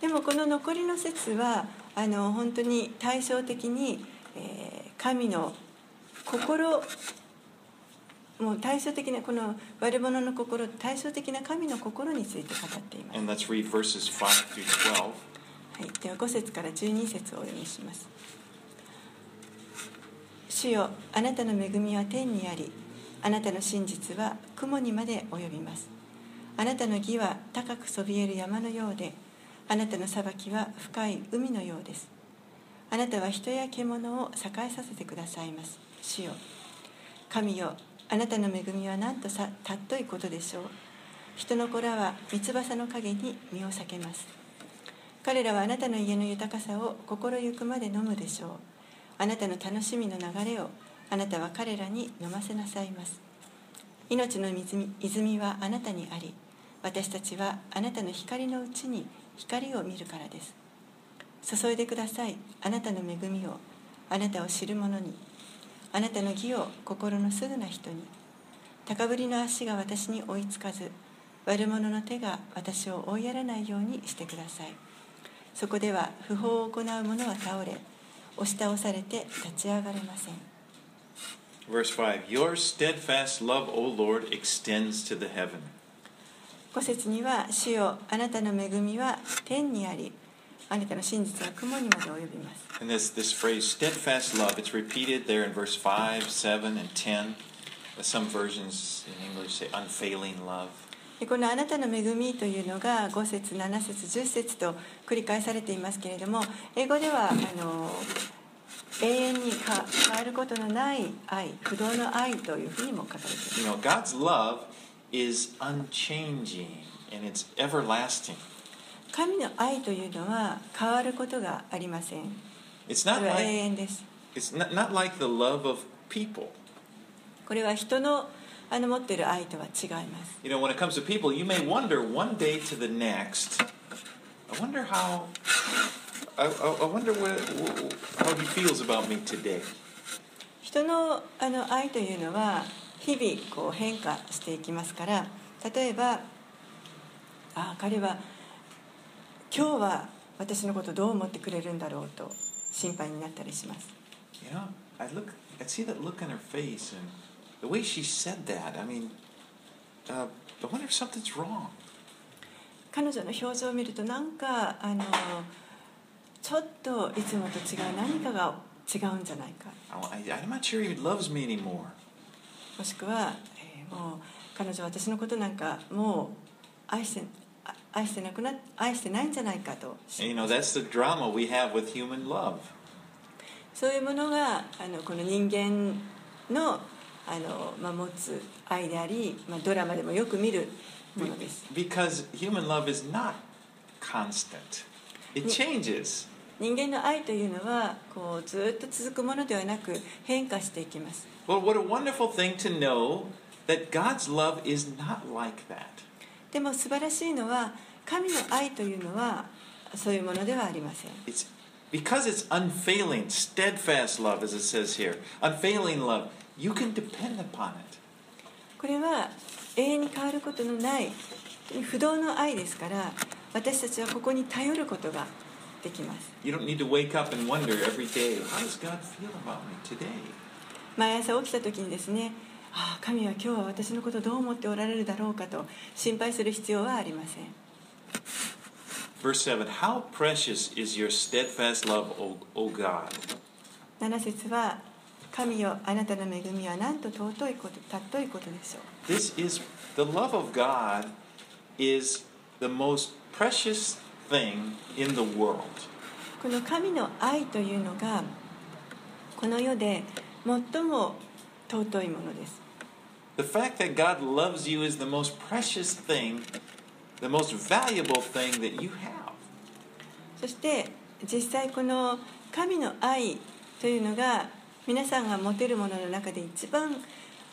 でもこの残りの説はあの本当に対照的に、えー神の心もう対照的なこの悪者の心対照的な神の心について語っています、And let's read verses 5 through 12. はい、では5節から12節をお読みします。主よあなたの恵みは天にありあなたの真実は雲にまで及びます。あなたの義は高くそびえる山のようであなたの裁きは深い海のようです。あなたは人や獣を栄えさせてくださいます。主よ神よあなたの恵みは何とさ尊いことでしょう。人の子らは三翼の陰に身を避けます。彼らはあなたの家の豊かさを心ゆくまで飲むでしょう。あなたの楽しみの流れをあなたは彼らに飲ませなさいます。命の泉泉はあなたにあり私たちはあなたの光のうちに光を見るからです。注いでください。あなたの恵みを。あなたを知る者に。あなたの義を心のすぐな人に。高ぶりの足が私に追いつかず悪者の手が私を追いやらないようにしてください。そこでは不法を行う者は倒れ押し倒されて立ち上がれません。Verse 5 Your steadfast love, O Lord, extends to the heaven. 5節には「主よあなたの恵みは天にありあなたの真実は雲にまで及びます」And this, this phrase, steadfast love, it's repeated there in verse 5, 7, and 10. Some versions in English say unfailing love. でこの「あなたの恵み」というのが5節7節10節と繰り返されていますけれども英語ではあの永遠にか変わることのない愛不動の愛というふうにも書かれています You know, God's love is unchanging and it's everlasting. 神の愛というのは変わることがありません It's そ not れは永遠です it's not, not like the love of people. これは人のあの持っている愛とは違います You know, when it comes to people, you may wonder one day to the next, I wonder how, I, I, I wonder what, how he feels about me today. 人のあの愛というのは日々こう変化していきますから例えばああ彼は今日は私のことどう思ってくれるんだろうと心配になったりします You know, I look, I see that look on her face, and the way she said that. I mean, uh, I wonder if something's wrong. 彼女の表情を見るとなんかあのちょっといつもと違う何かが違うんじゃないか I, I'm not sure he loves me anymore. もしくは、えーもう彼女は私のことなんかもう愛してあ愛してなくな愛してないんじゃないかと you know, that's the drama we have with human love. そういうものがあのこの人間のあの、まあ、持つ愛であり、まあ、ドラマでもよく見るものです Because human love is not constant, it changes. 人間の愛というのはこうずっと続くものではなく変化していきます Well, what a wonderful thing to know that God's love is not like that. でも素晴らしいのは神の愛というのはそういうものではありません It's because it's unfailing, steadfast love, as it says here. Unfailing love. You can depend upon it. これは永遠に変わることのない不動の愛ですから私たちはここに頼ることができます You don't need to wake up and wonder every day, how does God feel about me today? 毎朝起きた時にですねああ神は今日は私のことをどう思っておられるだろうかと心配する必要はありません Verse 7 How precious is your steadfast love, O, o God? 7節は神よあなたの恵みはなんと尊いこと尊いことでしょう This is the love of God is the most precious thing in the world. この神の愛というのがこの世で最も尊いものです The fact that God loves you is the most precious thing, the most valuable thing that you have. そして実際この神の愛というのが皆さんが持てるものの中で一番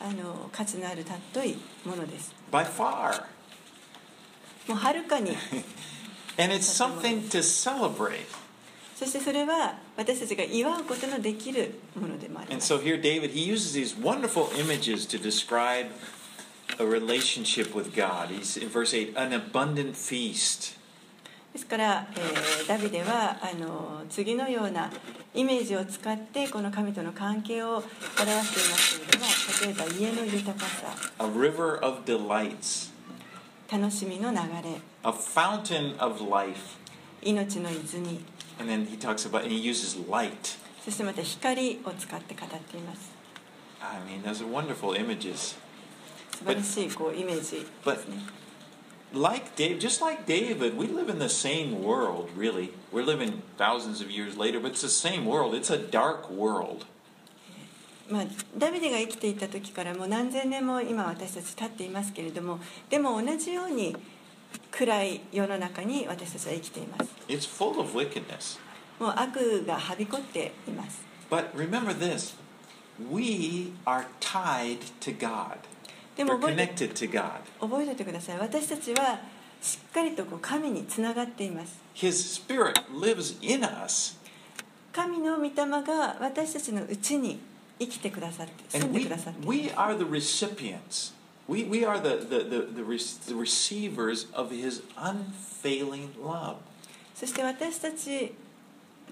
あの価値のある尊いものです By far. *laughs* もうはるかに And it's something to celebrate. そしてそれは私たちが祝うことのできるものでもありま And す so here, David, he uses these wonderful images to describe a relationship with God. He's in verse 8 an abundant feast. ですから、えーダビデはあの次のようなイメージを使ってこの神との関係を表していますけれども例えば家の豊かさ a river of delights, 楽しみの流れ a fountain of life. 命の泉 And then he talks about, and he uses light. そしてまた光を使って語っています I mean, those are wonderful images. 素晴らしいこうイメージで But すね like Dave, just like David, we live in the same world, really. We're living thousands of years later, but it's the same world. It's a dark world. まあ、ダビデが生きていた時からもう何千年も今私たち経っていますけれどもでも同じように暗い世の中に私たちは生きています It's full of wickedness. もう悪がはびこっています But remember this we are tied to God, でも覚えて覚えていてください。私たちはしっかりとこう神につながっています。神の御霊が私たちのうちに生きてくださって、住んでくださって。We, are the recipients. We, are the, the, the, the receivers of His unfailing love. そして私たち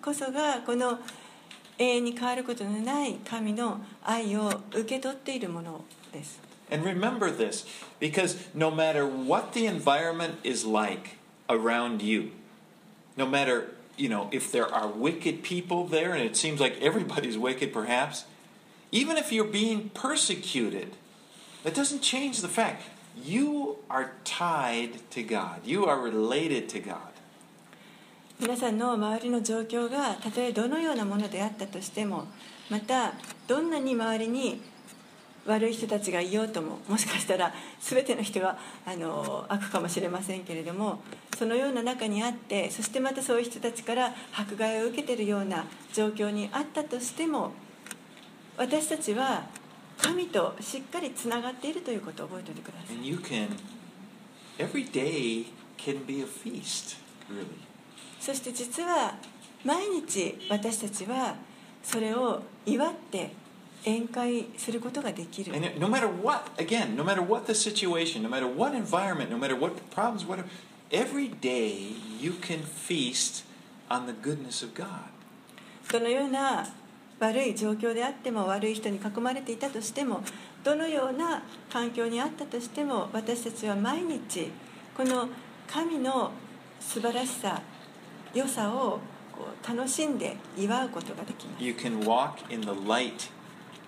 こそがこの永遠に変わることのない神の愛を受け取っているものです。And remember this, because no matter what the environment is like around you, no matter, you know, if there are wicked people there, and it seems like everybody's wicked perhaps, even if you're being persecuted, that doesn't change the fact you are tied to God. You are related to God. 皆さんの周りの状況がたとえどのようなものであったとしてもまたどんなに周りに 悪い人たちがいようとももしかしたら全ての人があの悪かもしれませんけれどもそのような中にあってそしてまたそういう人たちから迫害を受けているような状況にあったとしても私たちは神としっかりつながっているということを覚えておいてください can, can feast, really. そして実は毎日私たちはそれを祝って宴会することができる And no matter what, again, no matter what the situation, no matter what environment, no matter what problems, whatever, every day you can feast on the goodness of God. どのような悪い状況であっても悪い人に囲まれていたとしてもどのような環境にあったとしても私たちは毎日この神の素晴らしさ良さを楽しんで祝うことができます You can walk in the light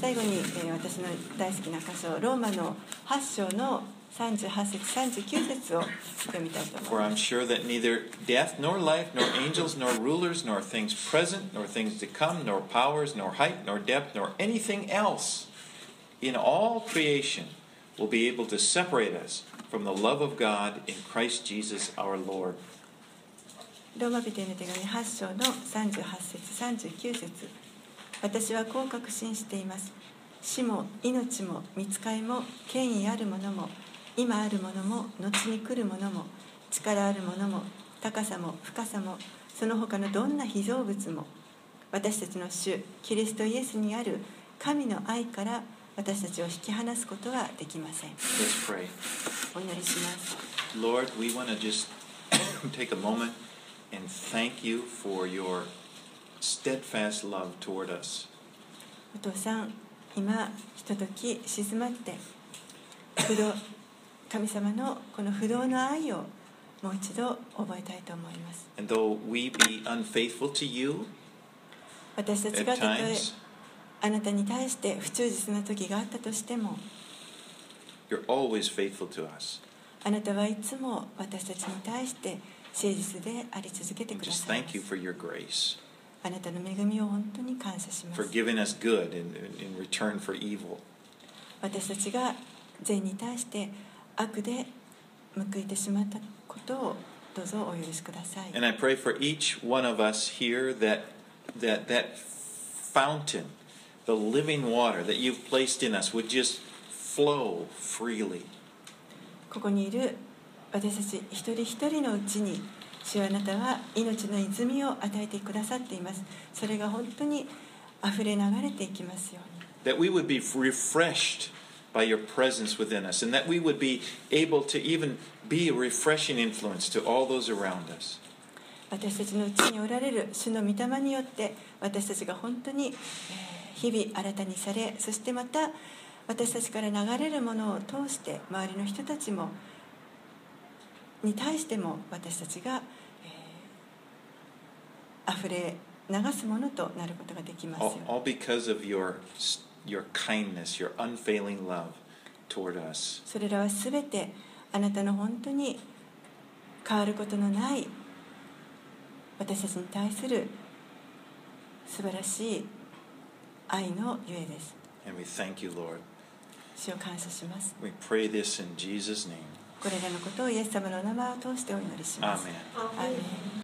最後に、えー私の大好きな箇所ローマの8章の38節39節を読みたいと思 For いま I'm す sure that neither death, nor life, nor angels, nor rulers, nor things present, nor things to come, nor powers, nor height, nor depth, nor anything else in all creation will be able to separate us from the love of God in Christ Jesus our Lord. ローマ人への手紙8章の38節39節私はこう確信しています。死も命も見つかいも権威あるものも今あるものも後に来るものも力あるものも高さも深さもその他のどんな被造物も私たちの主キリストイエスにある神の愛から私たちを引き離すことはできません.お祈りします。Lord, we want to just *coughs* take a moment and thank you for your steadfast love toward us. お父さん、今、ひととき静まって不動、*laughs* 神様のこの不動の愛をもう一度覚えたいと思います。And though we be unfaithful to you, 私たちがたとえあなたに対して不忠実な時があったとしても、You're always faithful to us. あなたはいつも私たちに対して誠実であり続けてください。あなたの恵みを本当に感謝しま for す giving us good in, in return for evil. 私たちが善に対して悪で報いてしまったことをどうぞお許しください And I pray for each one of us here that that that fountain, the living water that you've placed in us would just flow freely. ここにいる私たち一人一人のうちに主はあなたは命の泉を与えてくださっていますそれが本当に溢れ流れていきますように That we would be refreshed by your presence within us, and that we would be able to even be a refreshing influence to all those around us. 私たちのうちにおられる主の御霊によって私たちが本当にえー日々新たにされそしてまた私たちから流れるものを通して周りの人たちもに対しても私たちが、えー溢れ流すものとなることができますよ All, all because of your your kindness, your unfailing love toward us. それらはすべてあなたの本当に変わることのない私たちに対する素晴らしい愛のゆえです And we thank you, Lord. 主を感謝します We pray this in Jesus' name. これらのことをイエス様のお名前を通してお祈りします.アーメン